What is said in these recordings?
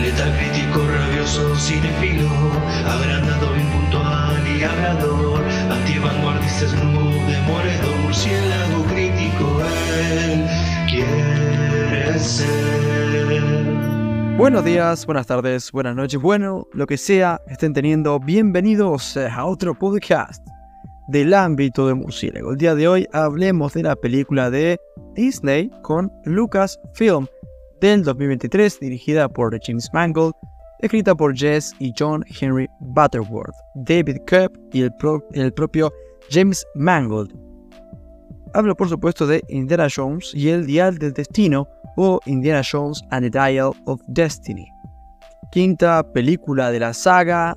Letal crítico, rabioso, cinefilo, agrandado, impuntual y hablador, antivanguardista, snoop, demoledor, murciélago crítico, él quiere ser. Buenos días, buenas tardes, buenas noches, bueno, lo que sea estén teniendo, bienvenidos a otro podcast del ámbito de murciélago. El día de hoy hablemos de la película de Disney con Lucasfilm del 2023, dirigida por James Mangold, escrita por Jess y John Henry Butterworth, David Koepp y el propio James Mangold. Hablo por supuesto de Indiana Jones y el Dial del Destino o Indiana Jones and the Dial of Destiny. Quinta película de la saga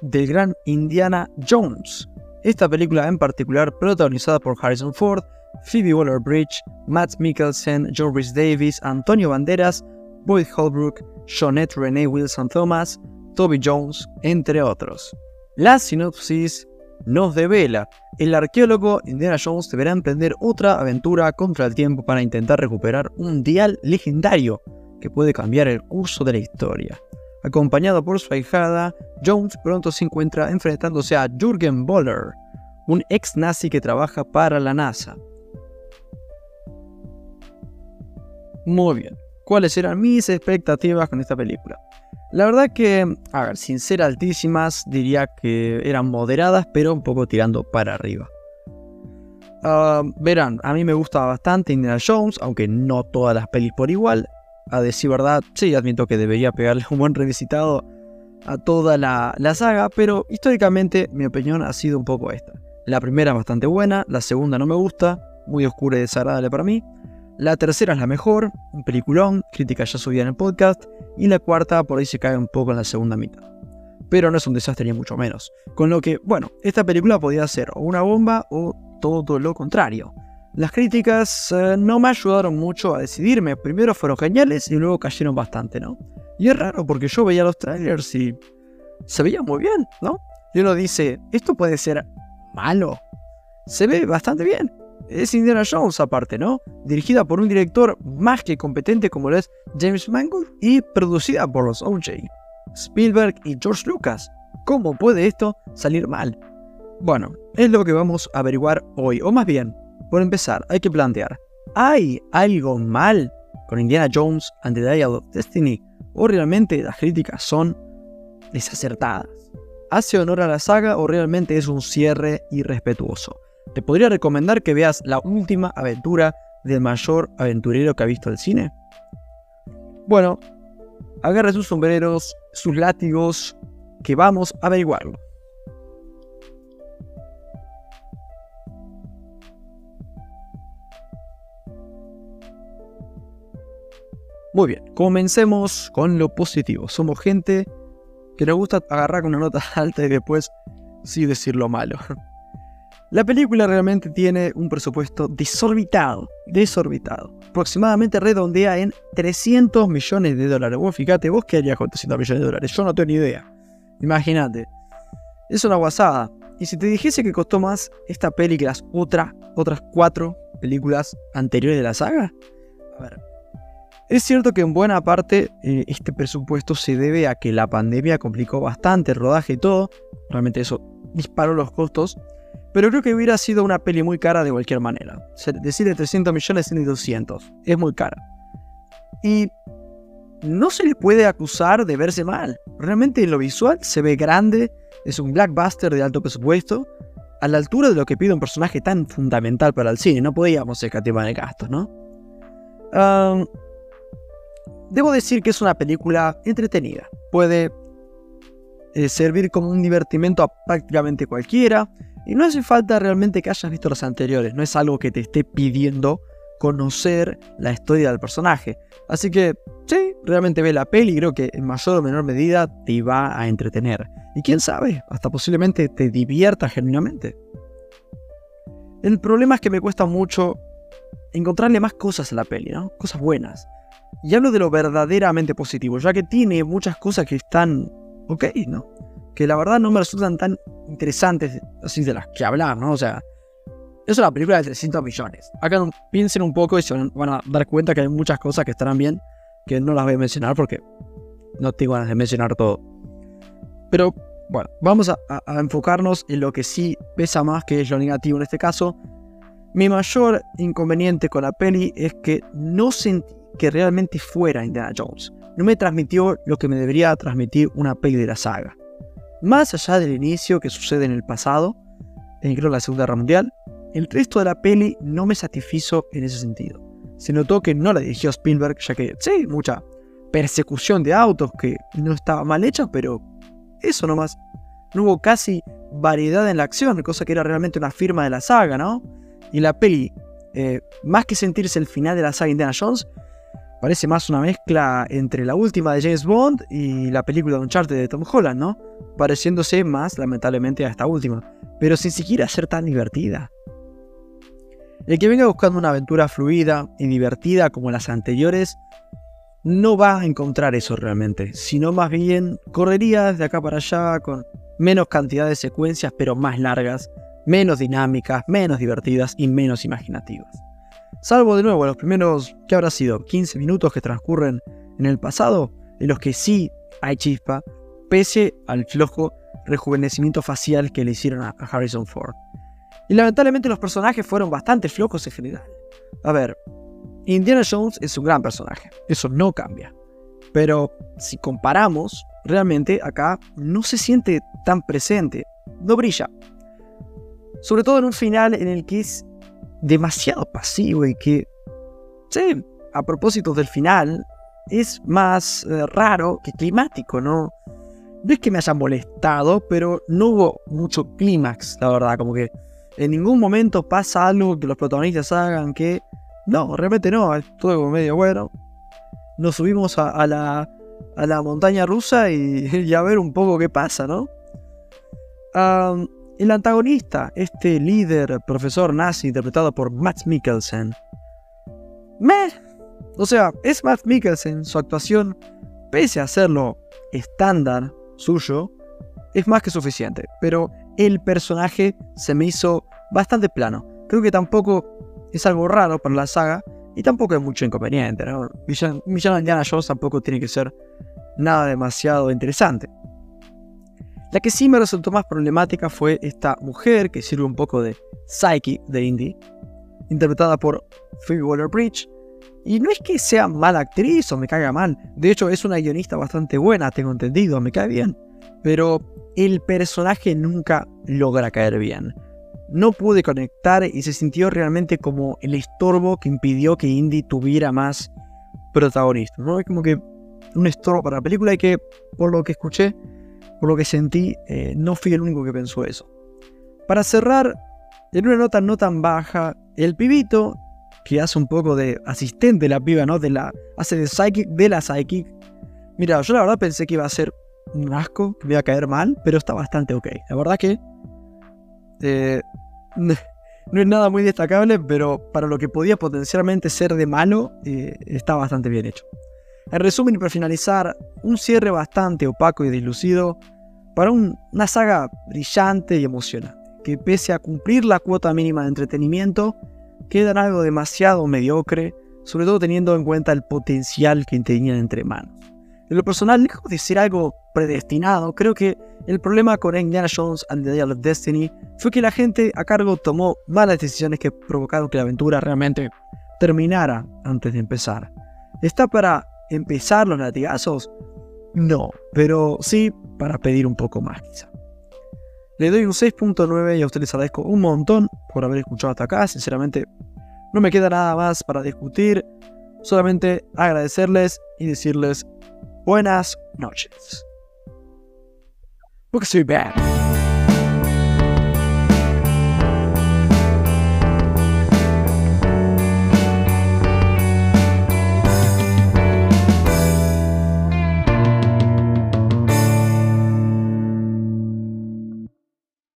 del gran Indiana Jones. Esta película en particular protagonizada por Harrison Ford, Phoebe Waller-Bridge, Matt Mikkelsen, John Rhys Davis, Antonio Banderas, Boyd Holbrook, Jeanette Renee Wilson Thomas, Toby Jones, entre otros. La sinopsis nos devela, el arqueólogo Indiana Jones deberá emprender otra aventura contra el tiempo para intentar recuperar un dial legendario que puede cambiar el curso de la historia. Acompañado por su ahijada, Jones pronto se encuentra enfrentándose a Jürgen Boller, un ex nazi que trabaja para la NASA. Muy bien, ¿cuáles eran mis expectativas con esta película? La verdad que, a ver, sin ser altísimas, diría que eran moderadas, pero un poco tirando para arriba. Ah, verán, a mí me gusta bastante Indiana Jones, aunque no todas las pelis por igual. A decir verdad, sí, admito que debería pegarle un buen revisitado a toda la, la saga, pero históricamente mi opinión ha sido un poco esta. La primera bastante buena, la segunda no me gusta, muy oscura y desagradable para mí. La tercera es la mejor, un peliculón, crítica ya subida en el podcast, y la cuarta por ahí se cae un poco en la segunda mitad. Pero no es un desastre ni mucho menos. Con lo que, bueno, esta película podía ser o una bomba o todo lo contrario. Las críticas eh, no me ayudaron mucho a decidirme. Primero fueron geniales y luego cayeron bastante, ¿no? Y es raro porque yo veía los trailers y se veía muy bien, ¿no? Y uno dice, esto puede ser malo. Se ve bastante bien es Indiana Jones aparte, ¿no? Dirigida por un director más que competente como lo es James Mangold y producida por los OJ, Spielberg y George Lucas. ¿Cómo puede esto salir mal? Bueno, es lo que vamos a averiguar hoy, o más bien, por empezar, hay que plantear, ¿hay algo mal con Indiana Jones and the Dial of Destiny? ¿O realmente las críticas son desacertadas? ¿Hace honor a la saga o realmente es un cierre irrespetuoso? Te podría recomendar que veas la última aventura del mayor aventurero que ha visto el cine. Bueno, agarra sus sombreros, sus látigos, que vamos a averiguarlo. Muy bien, comencemos con lo positivo. Somos gente que nos gusta agarrar con una nota alta y después sí decir lo malo. La película realmente tiene un presupuesto desorbitado, desorbitado. Aproximadamente redondea en 300 millones de dólares. Vos fíjate, vos qué harías con 300 millones de dólares. Yo no tengo ni idea. Imagínate. Es una guasada. Y si te dijese que costó más esta peli que las otras cuatro películas anteriores de la saga. A ver. Es cierto que en buena parte eh, este presupuesto se debe a que la pandemia complicó bastante el rodaje y todo. Realmente eso disparó los costos. Pero creo que hubiera sido una peli muy cara de cualquier manera. Decir de 300 millones ni 200. Es muy cara. Y no se le puede acusar de verse mal. Realmente en lo visual se ve grande. Es un blackbuster de alto presupuesto. A la altura de lo que pide un personaje tan fundamental para el cine. No podíamos escatimar de gastos, ¿no? debo decir que es una película entretenida. Puede eh, servir como un divertimento a prácticamente cualquiera. Y no hace falta realmente que hayas visto los anteriores, no es algo que te esté pidiendo conocer la historia del personaje. Así que, sí, realmente ve la peli y creo que en mayor o menor medida te va a entretener. Y quién sabe, hasta posiblemente te divierta genuinamente. El problema es que me cuesta mucho encontrarle más cosas a la peli, ¿no? Cosas buenas. Y hablo de lo verdaderamente positivo, ya que tiene muchas cosas que están ok, ¿no? Que la verdad no me resultan tan interesantes así de las que hablar, ¿no? O sea, es una película de 300 millones. Acá piensen un poco y se van a dar cuenta que hay muchas cosas que estarán bien, que no las voy a mencionar porque no tengo ganas de mencionar todo. Pero bueno, vamos a, enfocarnos en lo que sí pesa más, que es lo negativo en este caso. Mi mayor inconveniente con la peli es que no sentí que realmente fuera Indiana Jones. No me transmitió lo que me debería transmitir una peli de la saga. Más allá del inicio que sucede en el pasado, en creo la Segunda Guerra Mundial, el resto de la peli no me satisfizo en ese sentido. Se notó que no la dirigió Spielberg, ya que sí, mucha persecución de autos que no estaba mal hecha, pero eso nomás. No hubo casi variedad en la acción, cosa que era realmente una firma de la saga, ¿no? Y la peli, eh, más que sentirse el final de la saga Indiana Jones, parece más una mezcla entre la última de James Bond y la película de Uncharted de Tom Holland, ¿no? Pareciéndose más, lamentablemente, a esta última, pero sin siquiera ser tan divertida. El que venga buscando una aventura fluida y divertida como las anteriores, no va a encontrar eso realmente, sino más bien correría de acá para allá con menos cantidad de secuencias pero más largas, menos dinámicas, menos divertidas y menos imaginativas. Salvo de nuevo los primeros, ¿qué habrá sido? 15 minutos que transcurren en el pasado, en los que sí hay chispa, pese al flojo rejuvenecimiento facial que le hicieron a Harrison Ford. Y lamentablemente los personajes fueron bastante flojos en general. A ver, Indiana Jones es un gran personaje, eso no cambia. Pero si comparamos, realmente acá no se siente tan presente, no brilla. Sobre todo en un final en el que es demasiado pasivo y que, sí, a propósito del final, es más eh, raro que climático, ¿no? No es que me haya molestado, pero no hubo mucho clímax, la verdad, como que en ningún momento pasa algo que los protagonistas hagan que no, realmente no, es todo como medio bueno. Nos subimos a, la, a la, montaña rusa y, a ver un poco qué pasa, ¿no? El antagonista, este líder, profesor nazi, interpretado por Matt Mikkelsen. Me. O sea, es Matt Mikkelsen, su actuación, pese a serlo estándar suyo, es más que suficiente. Pero el personaje se me hizo bastante plano. Creo que tampoco es algo raro para la saga y tampoco es mucho inconveniente. ¿no? Villano Indiana Jones tampoco tiene que ser nada demasiado interesante. La que sí me resultó más problemática fue esta mujer que sirve un poco de psyche de Indy, interpretada por Phoebe Waller-Bridge. Y no es que sea mala actriz o me caiga mal, de hecho es una guionista bastante buena, tengo entendido, me cae bien. Pero el personaje nunca logra caer bien no pude conectar y se sintió realmente como el estorbo que impidió que Indy tuviera más protagonismo. ¿no? Es como que un estorbo para la película y que, por lo que escuché, por lo que sentí, eh, no fui el único que pensó eso. Para cerrar, en una nota no tan baja, el pibito, que hace un poco de asistente la piba, ¿no? De la, hace de psychic, de la psychic. Mira, yo la verdad pensé que iba a ser un asco, que me iba a caer mal, pero está bastante ok. La verdad que eh, no es nada muy destacable, pero para lo que podía potencialmente ser de malo, eh, está bastante bien hecho. En resumen y para finalizar, un cierre bastante opaco y deslucido para una saga brillante y emocionante, que pese a cumplir la cuota mínima de entretenimiento, queda algo demasiado mediocre, sobre todo teniendo en cuenta el potencial que tenían entre manos. En lo personal, lejos de ser algo predestinado, creo que el problema con Indiana Jones and the Dial of Destiny fue que la gente a cargo tomó malas decisiones que provocaron que la aventura realmente terminara antes de empezar. ¿Está para empezar los latigazos? No, pero sí para pedir un poco más quizá. Le doy un 6.9 y a ustedes les agradezco un montón por haber escuchado hasta acá. Sinceramente, no me queda nada más para discutir. Solamente agradecerles y decirles buenas noches. Porque soy bad.